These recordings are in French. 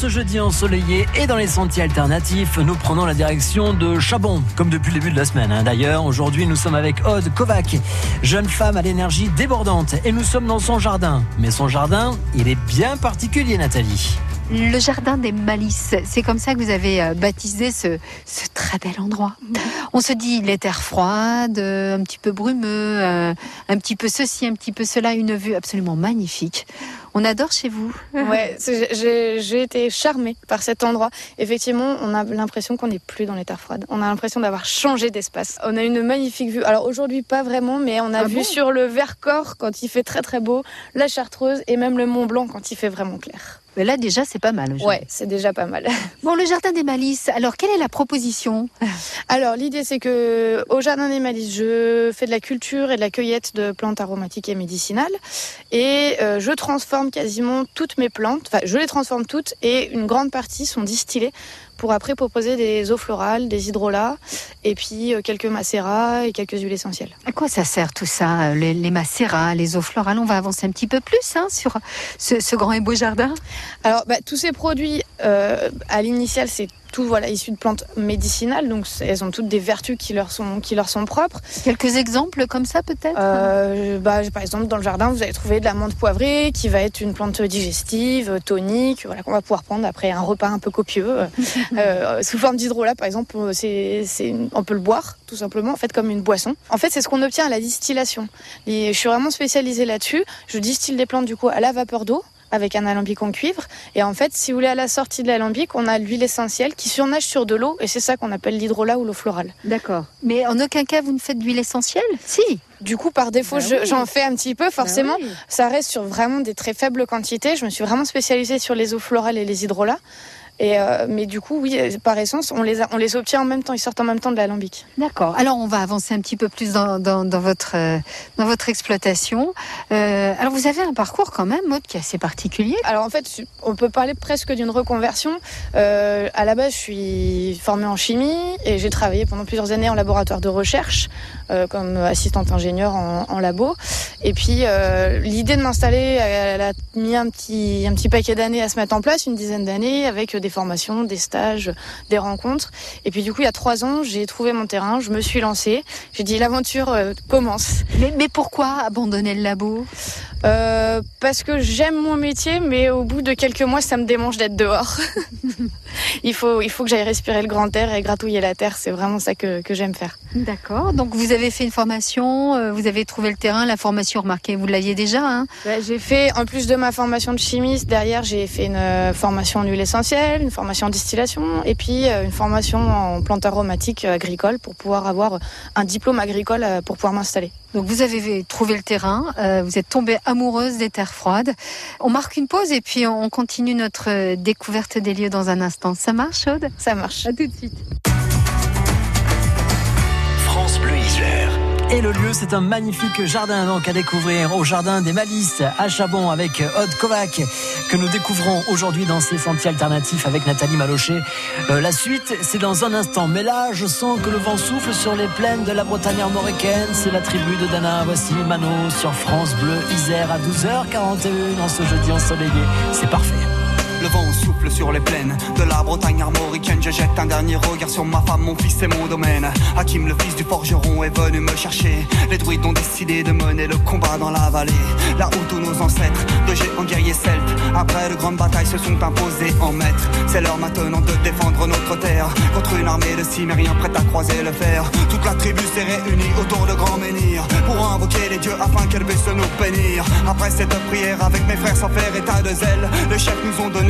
ce jeudi ensoleillé et dans les sentiers alternatifs, nous prenons la direction de Chabon, comme depuis le début de la semaine. Hein. D'ailleurs, aujourd'hui, nous sommes avec Aude Kovac, jeune femme à l'énergie débordante, et nous sommes dans son jardin. Mais son jardin, il est bien particulier, Nathalie. Le jardin des malices, c'est comme ça que vous avez euh, baptisé ce, très bel endroit. On se dit les terres froides, euh, un petit peu brumeux, euh, un petit peu ceci, un petit peu cela, une vue absolument magnifique. On adore chez vous. Ouais, j'ai été charmée par cet endroit. Effectivement, on a l'impression qu'on n'est plus dans les terres froides. On a l'impression d'avoir changé d'espace. On a une magnifique vue. Alors aujourd'hui, pas vraiment, mais on a ah vu sur le Vercors quand il fait très très beau, la Chartreuse et même le Mont Blanc quand il fait vraiment clair. Mais là, déjà, c'est pas mal. Ouais, c'est déjà pas mal. Bon, le jardin des Malices. Alors, quelle est la proposition Alors, l'idée, c'est que au jardin des Malices, je fais de la culture et de la cueillette de plantes aromatiques et médicinales, et euh, je transforme quasiment toutes mes plantes. Enfin, je les transforme toutes, et une grande partie sont distillées pour après proposer des eaux florales, des hydrolats, et puis euh, quelques macérats et quelques huiles essentielles. À quoi ça sert tout ça, les, les macérats, les eaux florales? On va avancer un petit peu plus hein, sur ce, grand et beau jardin. Alors, bah, tous ces produits, euh, à l'initial, c'est tout voilà issu de plantes médicinales, donc elles ont toutes des vertus qui leur sont qui leur sont propres. Quelques exemples comme ça peut-être? Euh, bah, par exemple dans le jardin vous allez trouver de la menthe poivrée qui va être une plante digestive, tonique, voilà qu'on va pouvoir prendre après un repas un peu copieux euh, sous forme d'hydrolat par exemple. C'est on peut le boire tout simplement en fait comme une boisson. En fait c'est ce qu'on obtient à la distillation. Et je suis vraiment spécialisée là-dessus. Je distille des plantes du coup à la vapeur d'eau avec un alambic en cuivre. Et en fait, si vous voulez, à la sortie de l'alambic, on a l'huile essentielle qui surnage sur de l'eau et c'est ça qu'on appelle l'hydrolat ou l'eau florale. D'accord. Mais en aucun cas, vous ne faites d'huile essentielle Si. Du coup, par défaut, bah j'en fais un petit peu, forcément. Bah ça reste sur vraiment des très faibles quantités. Je me suis vraiment spécialisée sur les eaux florales et les hydrolats. Et euh, mais du coup, oui, par essence, on les, on les obtient en même temps, ils sortent en même temps de l'alambic. D'accord. Alors, on va avancer un petit peu plus dans, dans, dans votre, euh, dans votre exploitation. Euh, alors, vous avez un parcours quand même, mode qui est assez particulier. Alors, en fait, on peut parler presque d'une reconversion. Euh, à la base, je suis formée en chimie et j'ai travaillé pendant plusieurs années en laboratoire de recherche comme assistante ingénieure en, en labo. Et puis, l'idée de m'installer, elle a mis un petit, un petit paquet d'années à se mettre en place, une dizaine d'années, avec des formations, des stages, des rencontres. Et puis du coup, il y a trois ans, j'ai trouvé mon terrain, je me suis lancée. J'ai dit l'aventure euh, commence. Mais, mais, pourquoi abandonner le labo? Euh, Parce que j'aime mon métier, mais au bout de quelques mois, ça me démange d'être dehors. il, faut, il faut que j'aille respirer le grand air et gratouiller la terre. C'est vraiment ça que, que j'aime faire. D'accord. Donc vous avez fait une formation, euh, vous avez trouvé le terrain, la formation, remarquez, vous l'aviez déjà. Hein bah, j'ai fait, en plus de ma formation de chimiste, derrière j'ai fait une formation en huile essentielle une formation en distillation et puis euh, une formation en plantes aromatiques euh, agricoles pour pouvoir avoir un diplôme agricole euh, pour pouvoir m'installer. Donc vous avez trouvé le terrain, vous êtes tombée amoureuse des terres froides. On marque une pause et puis on continue notre découverte des lieux dans un instant. Ça marche, Aude? Ça marche. À tout de suite. Et le lieu, c'est un magnifique jardin donc à découvrir au jardin des Malices à Chabon avec Aude Kovac que nous découvrons aujourd'hui dans ces sentiers alternatifs avec Nathalie Malochet. Euh, la suite, c'est dans un instant. Mais là, je sens que le vent souffle sur les plaines de la Bretagne armoricaine. C'est la tribu de Dana. Voici Mano sur France Bleu Isère à 12h41 en ce jeudi ensoleillé. C'est parfait. Le vent souffle sur les plaines de la Bretagne armoricaine. Je jette un dernier regard sur ma femme, mon fils et mon domaine. Hakim, le fils du forgeron, est venu me chercher. Les druides ont décidé de mener le combat dans la vallée. Là où tous nos ancêtres, de géants guerriers celtes, après de grandes batailles, se sont imposés en maîtres. C'est l'heure maintenant de défendre notre terre contre une armée de cimériens prête à croiser le fer. Toute la tribu s'est réunie autour de grands menhirs pour invoquer les dieux afin qu'elle puisse nous bénir. Après cette prière, avec mes frères sans faire état de zèle, les chefs nous ont donné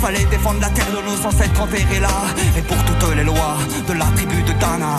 Fallait défendre la terre de nos ancêtres enterrés là. Et pour toutes les lois de la tribu de Dana.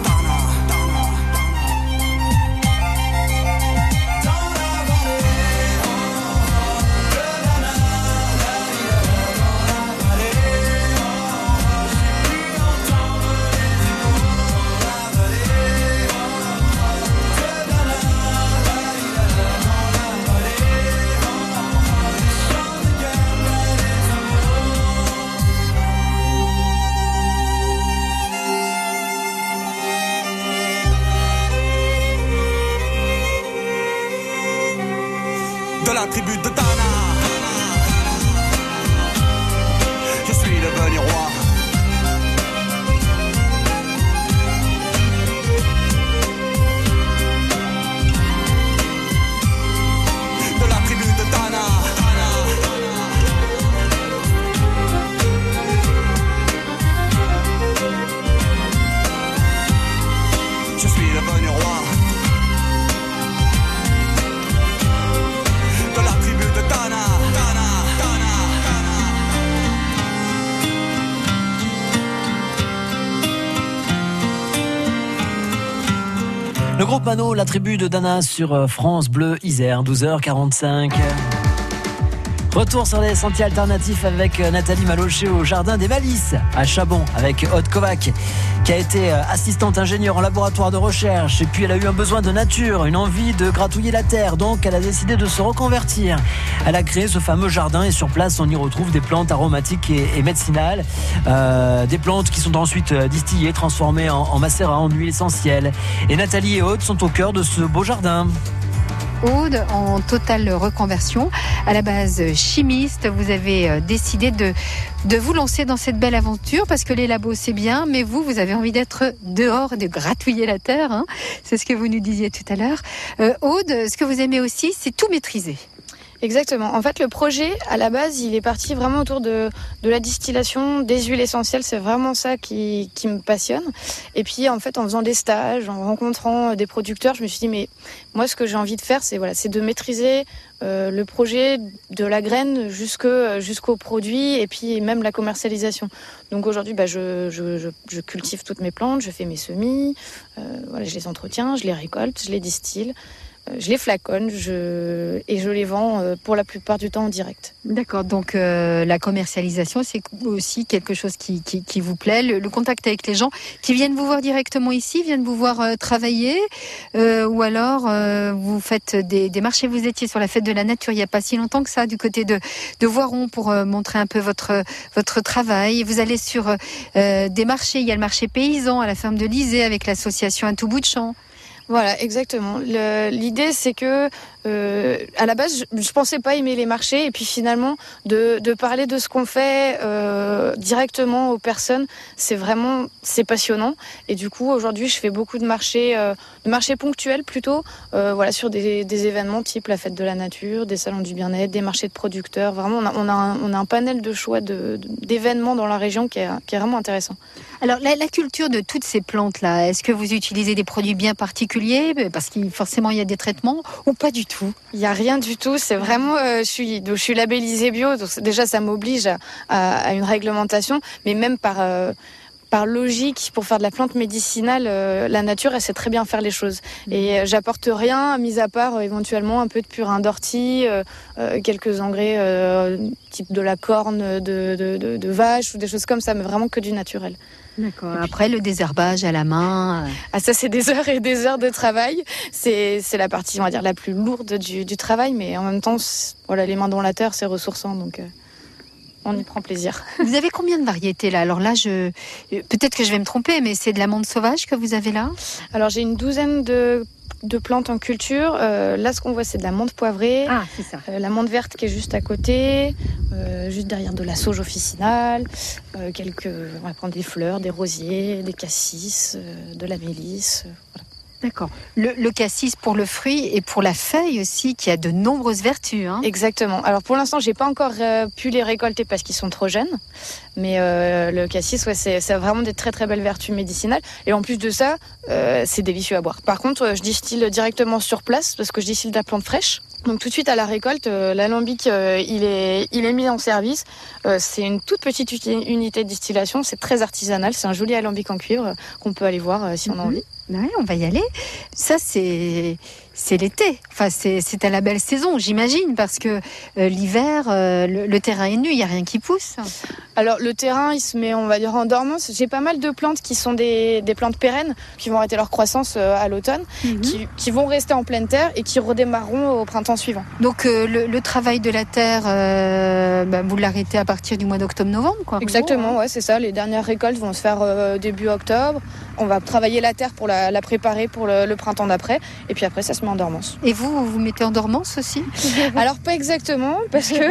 Le groupe Mano, la tribu de Dana sur euh, France Bleu Isère, 12h45. Retour sur les sentiers alternatifs avec euh, Nathalie Malocher au Jardin des Malices à Chabon avec Aude Kovac qui a été euh, assistante ingénieure en laboratoire de recherche et puis elle a eu un besoin de nature, une envie de gratouiller la terre donc elle a décidé de se reconvertir. Elle a créé ce fameux jardin et sur place on y retrouve des plantes aromatiques et, médicinales, euh, des plantes qui sont ensuite distillées, transformées en, en macérat, en huile essentielle. Et Nathalie et Aude sont au cœur de ce beau jardin. Aude en totale reconversion. À la base chimiste, vous avez euh, décidé de, de vous lancer dans cette belle aventure parce que les labos c'est bien, mais vous, vous avez envie d'être dehors, de gratouiller la terre. hein. C'est ce que vous nous disiez tout à l'heure. Euh, Aude, ce que vous aimez aussi, c'est tout maîtriser. Exactement. En fait, le projet, à la base, il est parti vraiment autour de, de la distillation des huiles essentielles. C'est vraiment ça qui, qui me passionne. Et puis, en fait, en faisant des stages, en rencontrant des producteurs, je me suis dit, mais moi, ce que j'ai envie de faire, c'est voilà, de maîtriser euh, le projet de la graine jusqu'au produit et puis même la commercialisation. Donc aujourd'hui, bah, je, je, je, je cultive toutes mes plantes, je fais mes semis, euh, voilà, je les entretiens, je les récolte, je les distille. Euh, Je les flaconne je... et je les vends euh, pour la plupart du temps en direct. D'accord, donc euh, la commercialisation, c'est aussi quelque chose qui, qui, qui vous plaît. Le, le, contact avec les gens qui viennent vous voir directement ici, viennent vous voir euh, travailler, euh, ou alors euh, vous faites des, des, marchés. Vous étiez sur la fête de la nature il n'y a pas si longtemps que ça, du côté de, de Voiron, pour montrer un peu votre, votre travail. Vous allez sur des marchés. Il y a le marché paysan à la ferme de Lisée avec l'association Un tout bout de champ. Voilà, exactement. L'idée, c'est que euh, à la base, je, pensais pas aimer les marchés, et puis finalement, de, parler de ce qu'on fait euh, directement aux personnes, c'est vraiment c'est passionnant. Et du coup, aujourd'hui, je fais beaucoup de marchés, euh, de marchés ponctuels plutôt, voilà, sur des, événements type la fête de la nature, des salons du bien-être, des marchés de producteurs. Vraiment, on a, un, panel de choix d'événements dans la région qui est, vraiment intéressant. Alors, la, la culture de toutes ces plantes-là, est-ce que vous utilisez des produits bien particuliers? Parce qu'il forcément, il y a des traitements ou pas du tout Il n'y a rien du tout. C'est vraiment, euh, je suis, donc, je suis labellisée bio. Donc déjà, ça m'oblige à, à, à, une réglementation, mais même par euh, par logique, pour faire de la plante médicinale, euh, la nature, elle sait très bien faire les choses. Et euh, j'apporte rien, mis à part éventuellement un peu de purin d'ortie, quelques engrais type de la corne de, de, de, de, vache ou des choses comme ça, mais vraiment que du naturel. D'accord. Après, le désherbage à la main. Ah, ça, c'est des heures et des heures de travail. C'est la partie, on va dire, la plus lourde du, du travail, mais en même temps, voilà, les mains dans la terre, c'est ressourçant. Donc on y prend plaisir. Vous avez combien de variétés là? Alors là, je peut-être que je vais me tromper, mais c'est de l'amande sauvage que vous avez là? Alors j'ai une douzaine de de plantes en culture. Euh, là, ce qu'on voit, c'est de la menthe poivrée. Ah, c'est ça. Euh, la menthe verte qui est juste à côté, euh, juste derrière de la sauge officinale. Euh, quelques, on va prendre des fleurs, des rosiers, des cassis, euh, de la mélisse. Voilà. D'accord. Le, le, cassis pour le fruit et pour la feuille aussi, qui a de nombreuses vertus. Hein. Exactement. Alors pour l'instant, j'ai pas encore euh, pu les récolter parce qu'ils sont trop jeunes. Mais euh, le cassis, ouais, c'est ça a vraiment des très très belles vertus médicinales. Et en plus de ça, euh, c'est délicieux à boire. Par contre, je distille directement sur place parce que je distille de la plante fraîche. Donc tout de suite à la récolte, l'alambic il est il est mis en service. C'est une toute petite unité de distillation, c'est très artisanal, c'est un joli alambic en cuivre qu'on peut aller voir si on a envie. On va y aller. Ça c'est c'est l'été. Enfin, c'est à la belle saison, j'imagine, parce que euh, l'hiver, euh, le, le, terrain est nu, il n'y a rien qui pousse. Alors, le terrain, il se met, on va dire, en dormance. J'ai pas mal de plantes qui sont des, des plantes pérennes, qui vont arrêter leur croissance euh, à l'automne, mm -hmm. qui, qui, vont rester en pleine terre et qui redémarreront au printemps suivant. Donc, le, le, travail de la terre, bah, vous l'arrêtez à partir du mois d'octobre-novembre, quoi. Exactement, ouais, c'est ça. Les dernières récoltes vont se faire début octobre. On va travailler la terre pour la, la préparer pour le, le printemps d'après. Et puis après, ça se met en dormance. Et vous, vous vous mettez en dormance aussi? Alors pas exactement, parce que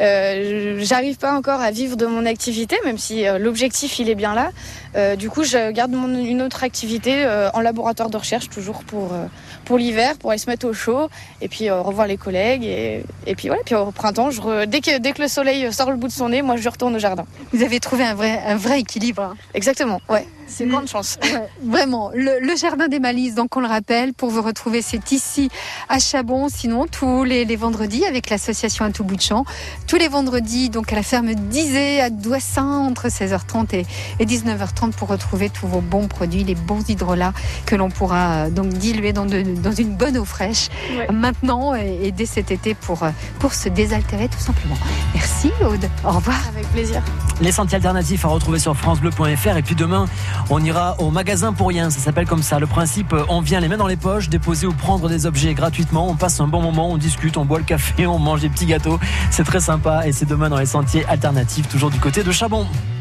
euh, j'arrive pas encore à vivre de mon activité, même si euh, l'objectif il est bien là. Euh, du coup, je garde mon, une autre activité euh, en laboratoire de recherche, toujours pour, euh, pour l'hiver, pour aller se mettre au chaud, et puis revoir les collègues. Et, et puis voilà, puis au printemps, je re... dès, que, dès que le soleil sort le bout de son nez, moi je retourne au jardin. Vous avez trouvé un vrai, un vrai équilibre. Hein? Exactement, ouais. C'est une grande chance. Ouais, vraiment. Le, le, jardin des Malices, donc on le rappelle, pour vous retrouver, c'est ici à Chabon. Sinon, tous les, les vendredis avec l'association à tout bout de champ. Tous les vendredis, donc à la ferme d'Izé à Doissin, entre 16h30 et, et 19h30 pour retrouver tous vos bons produits, les bons hydrolats que l'on pourra donc diluer dans, de, dans, une bonne eau fraîche ouais. maintenant et, et, dès cet été pour, pour se désaltérer tout simplement. Merci Aude. Au revoir. Avec plaisir. Les sentiers alternatifs à retrouver sur francebleu.fr et puis demain, on ira au magasin pour rien. Ça s'appelle comme ça. Le principe, on vient les mains dans les poches, déposer ou prendre des objets gratuitement. On passe un bon moment, on discute, on boit le café, on mange des petits gâteaux. C'est très sympa et c'est demain dans les sentiers alternatifs, toujours du côté de Chabon.